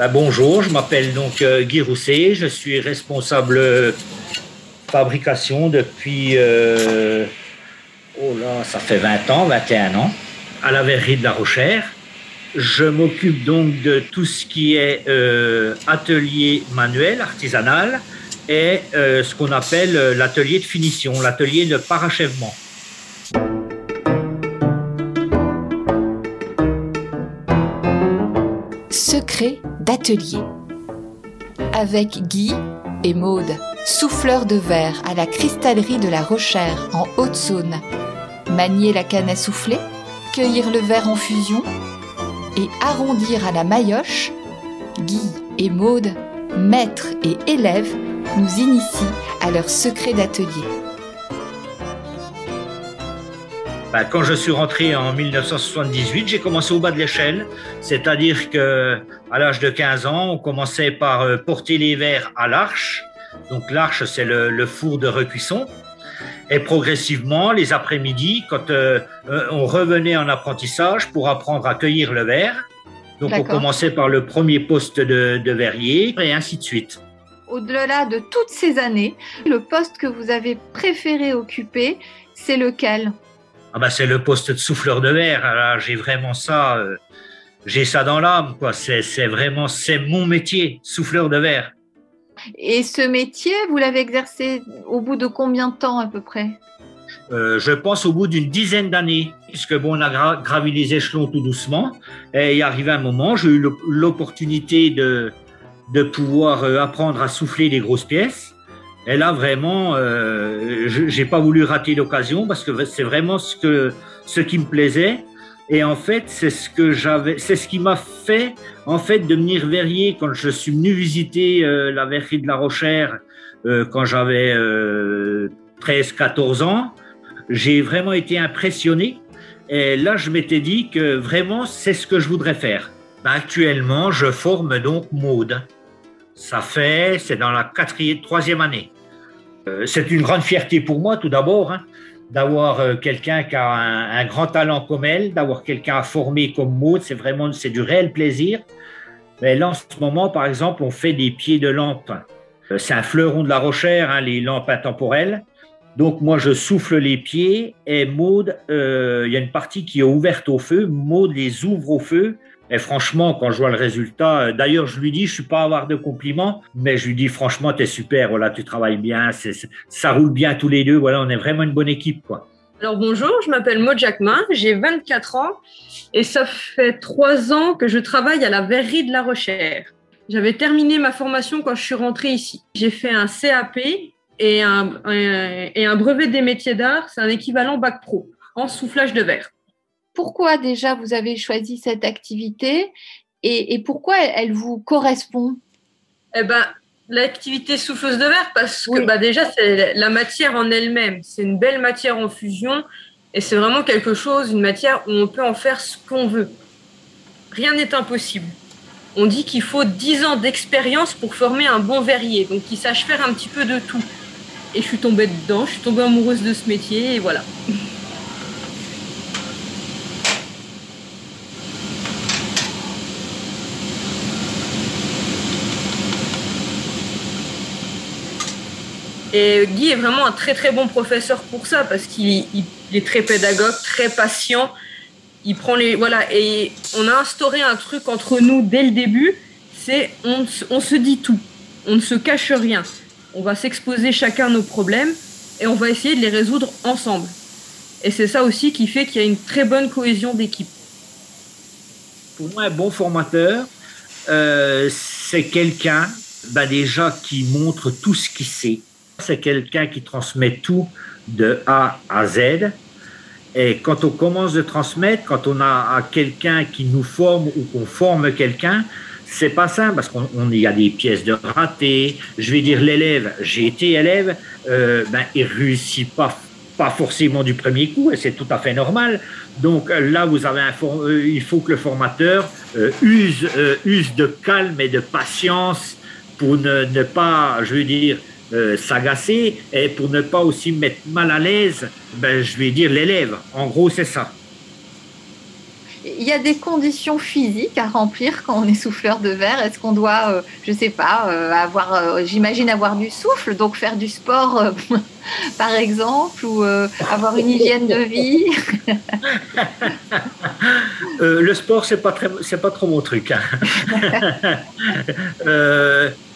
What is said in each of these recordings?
Ben, bonjour, je m'appelle donc euh, Guy Rousset, je suis responsable fabrication depuis, euh, oh là, ça fait 20 ans, 21 ans, à la verrerie de La Rochère. Je m'occupe donc de tout ce qui est euh, atelier manuel, artisanal, et ce qu'on appelle l'atelier de finition, l'atelier de parachèvement. Secret Avec Guy et Maude, souffleurs de verre à la cristallerie de la Rochère en Haute-Saône. Manier la canne à souffler, cueillir le verre en fusion et arrondir à la maillotche, Guy et Maude, maîtres et élèves, nous initient à leur secret d'atelier. Ben, quand je suis rentré en 1978, j'ai commencé au bas de l'échelle, c'est-à-dire que à l'âge de 15 ans, on commençait par euh, porter les verres à l'arche. Donc l'arche, c'est le, le four de recuisson. Et progressivement, les après-midi, quand euh, euh, on revenait en apprentissage pour apprendre à cueillir le verre, donc on commençait par le premier poste de, de verrier et ainsi de suite. Au-delà de toutes ces années, le poste que vous avez préféré occuper, c'est lequel? Ah ben, c'est le poste de souffleur de verre. Alors, j'ai vraiment ça, euh, j'ai ça dans l'âme, quoi. C'est, c'est vraiment, c'est mon métier, souffleur de verre. Et ce métier, vous l'avez exercé au bout de combien de temps à peu près? Euh, je pense au bout d'une dizaine d'années, puisque bon, on a gra- gravi les échelons tout doucement. Et il arrivé un moment, j'ai eu l'op- l'opportunité de, de pouvoir euh, apprendre à souffler des grosses pièces. Et là, vraiment, euh, je j'ai pas voulu rater l'occasion parce que c'est vraiment ce qui me plaisait. Et en fait, c'est ce que j'avais, c'est ce qui m'a fait en fait devenir verrier quand je suis venu visiter euh, la verrerie de La Rochère euh, quand j'avais euh, 13-14 ans. J'ai vraiment été impressionné. Et là, je m'étais dit que vraiment, c'est ce que je voudrais faire. Actuellement, je forme donc Maude. Ça fait, c'est dans la quatrième, troisième année. Euh, c'est une grande fierté pour moi, tout d'abord, hein, d'avoir euh, quelqu'un qui a un, grand talent comme elle, d'avoir quelqu'un à former comme Maude. C'est vraiment, c'est du réel plaisir. Mais là, en ce moment, par exemple, on fait des pieds de lampe. Euh, C'est un fleuron de la Rochère, hein, les lampes intemporelles. Donc moi, je souffle les pieds et Maude, euh, il y a une partie qui est ouverte au feu. Maude les ouvre au feu. Et franchement, quand je vois le résultat, euh, d'ailleurs, je lui dis, je suis pas à avoir de compliments, mais je lui dis, franchement, tu es super, voilà, tu travailles bien, ça roule bien tous les deux, voilà, on est vraiment une bonne équipe, quoi. Alors bonjour, je m'appelle Maud Jacquemin, j'ai 24 ans et ça fait trois ans que je travaille à la verrerie de La Rochère. J'avais terminé ma formation quand je suis rentrée ici. J'ai fait un CAP et un- et un brevet des métiers d'art, c'est un équivalent bac pro en soufflage de verre. Pourquoi déjà vous avez choisi cette activité et, et pourquoi elle, elle vous correspond? Eh ben, l'activité souffleuse de verre, parce que Oui. bah, déjà, c'est la matière en elle-même. C'est une belle matière en fusion et c'est vraiment quelque chose, une matière où on peut en faire ce qu'on veut. Rien n'est impossible. On dit qu'il faut 10 ans d'expérience pour former un bon verrier, donc qui sache faire un petit peu de tout. Et je suis tombée dedans, je suis tombée amoureuse de ce métier et voilà. Et Guy est vraiment un très très bon professeur pour ça parce qu'il il- il est très pédagogue, très patient. Il prend les voilà et on a instauré un truc entre nous dès le début, c'est on, on se dit tout, on ne se cache rien. On va s'exposer chacun nos problèmes et on va essayer de les résoudre ensemble. Et c'est ça aussi qui fait qu'il y a une très bonne cohésion d'équipe. Pour moi, un bon formateur, euh, c'est quelqu'un ben déjà qui montre tout ce qu'il sait. C'est quelqu'un qui transmet tout de A à Z. Et quand on commence de transmettre, quand on a quelqu'un qui nous forme ou qu'on forme quelqu'un, c'est pas simple parce qu'on y a des pièces de raté. Je vais dire l'élève, j'ai été élève, euh, ben il réussit pas pas forcément du premier coup et c'est tout à fait normal. Donc là, vous avez un euh, il faut que le formateur euh, use, euh, use de calme et de patience pour ne, ne pas, je veux dire, euh, s'agacer et pour ne pas aussi mettre mal à l'aise, ben, je vais dire l'élève. En gros, c'est ça. Il y a des conditions physiques à remplir quand on est souffleur de verre. Est-ce qu'on doit, euh, je sais pas, euh, avoir, j'imagine avoir du souffle, donc faire du sport, par exemple, ou avoir une hygiène de vie? le sport, c'est pas très, c'est pas trop mon truc. Hein.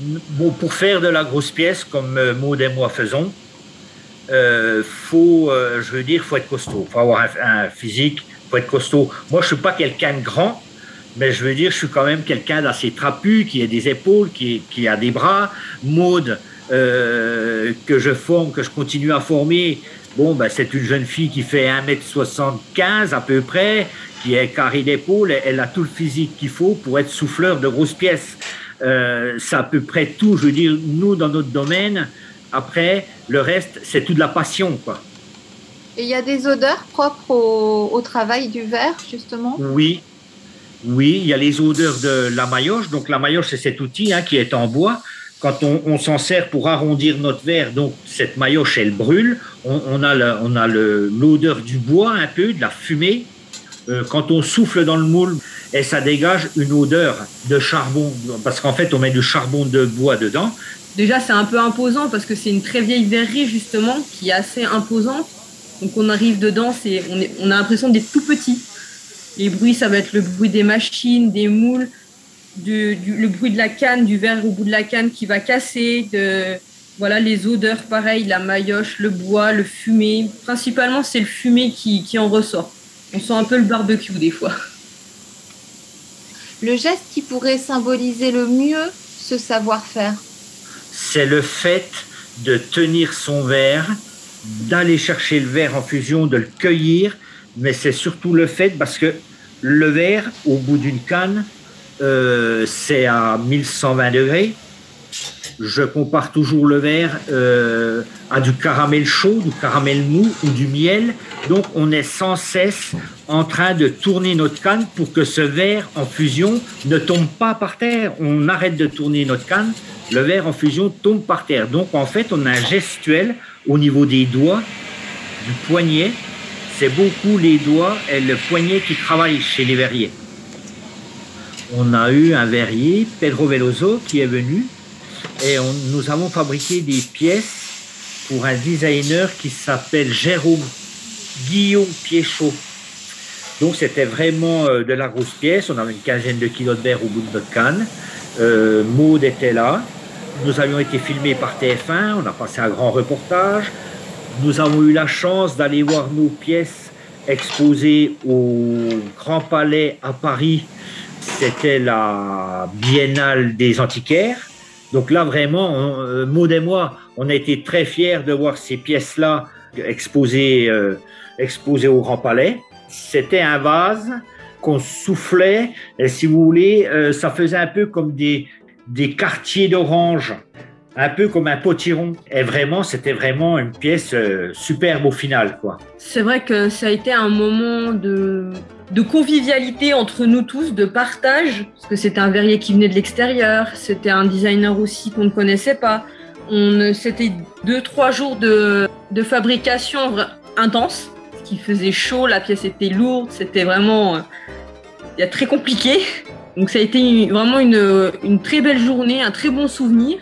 bon, pour faire de la grosse pièce, comme Maud et moi faisons, faut, je veux dire, faut être costaud, faut avoir un, un physique faut être costaud. Moi, je suis pas quelqu'un de grand, mais je veux dire, je suis quand même quelqu'un d'assez trapu, qui a des épaules, qui, a des bras. Maude, euh, que je forme, que je continue à former, bon, ben, c'est une jeune fille qui fait 1m75 à peu près, qui est carré d'épaule, elle a tout le physique qu'il faut pour être souffleur de grosses pièces. Euh, c'est à peu près tout, je veux dire, nous, dans notre domaine. Après, le reste, c'est tout de la passion, quoi. Et il y a des odeurs propres au, travail du verre, justement? Oui, oui, il y a les odeurs de la maillotche. Donc la maillotche, c'est cet outil hein, qui est en bois. Quand on, s'en sert pour arrondir notre verre, donc cette maillotche, elle brûle. On, a l'odeur du bois un peu, de la fumée. Euh, quand on souffle dans le moule, et ça dégage une odeur de charbon, parce qu'en fait, on met du charbon de bois dedans. Déjà, c'est un peu imposant parce que c'est une très vieille verrerie, justement, qui est assez imposante. Donc on arrive dedans, c'est, on, on a l'impression d'être tout petit. Les bruits, ça va être le bruit des machines, des moules, du, le bruit de la canne, du verre au bout de la canne qui va casser, de, voilà, les odeurs, pareil, la maillotche, le bois, le fumé. Principalement, c'est le fumé qui, qui en ressort. On sent un peu le barbecue des fois. Le geste qui pourrait symboliser le mieux ce savoir-faire C'est le fait de tenir son verre d'aller chercher le verre en fusion, de le cueillir, mais c'est surtout le fait parce que le verre, au bout d'une canne, euh, c'est à 1120 degrés. Je compare toujours le verre euh, à du caramel chaud, du caramel mou ou du miel. Donc on est sans cesse en train de tourner notre canne pour que ce verre en fusion ne tombe pas par terre. On arrête de tourner notre canne, le verre en fusion tombe par terre. Donc en fait on a un gestuel au niveau des doigts, du poignet, c'est beaucoup les doigts et le poignet qui travaillent chez les verriers. On a eu un verrier, Pedro Veloso, qui est venu et nous avons fabriqué des pièces pour un designer qui s'appelle Jérôme Guillaume Piéchot. Donc c'était vraiment euh, de la grosse pièce. On avait une quinzaine de kilos de verre au bout de notre canne. Euh, Maud était là. Nous avions été filmés par TF1, on a passé un grand reportage. Nous avons eu la chance d'aller voir nos pièces exposées au Grand Palais à Paris. C'était la Biennale des antiquaires. Donc là, vraiment, euh, Maud et moi, on a été très fiers de voir ces pièces-là exposées, euh, exposées au Grand Palais. C'était un vase qu'on soufflait, et si vous voulez, euh, ça faisait un peu comme des, des quartiers d'orange, un peu comme un potiron. Et vraiment, c'était vraiment une pièce euh, superbe au final, quoi. C'est vrai que ça a été un moment de, de convivialité entre nous tous, de partage, parce que c'était un verrier qui venait de l'extérieur, c'était un designer aussi qu'on ne connaissait pas. On, c'était deux, trois jours de, de fabrication intense, qui faisait chaud, la pièce était lourde, c'était vraiment euh, très compliqué. Donc ça a été vraiment une, très belle journée, un très bon souvenir.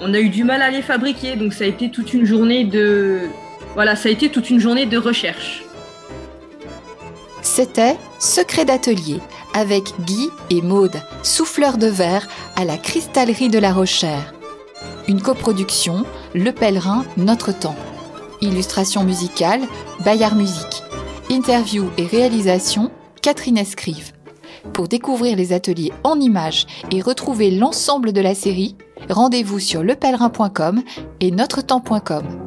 On a eu du mal à les fabriquer, donc ça a été toute une journée de voilà, ça a été toute une journée de recherche. C'était Secret d'atelier avec Guy et Maude, souffleurs de verre à la cristallerie de la Rochère. Une coproduction Le Pèlerin Notre Temps. Illustration musicale Bayard Musique. Interview et réalisation Catherine Escrive. Pour découvrir les ateliers en images et retrouver l'ensemble de la série, rendez-vous sur lepèlerin.com et notretemps.com.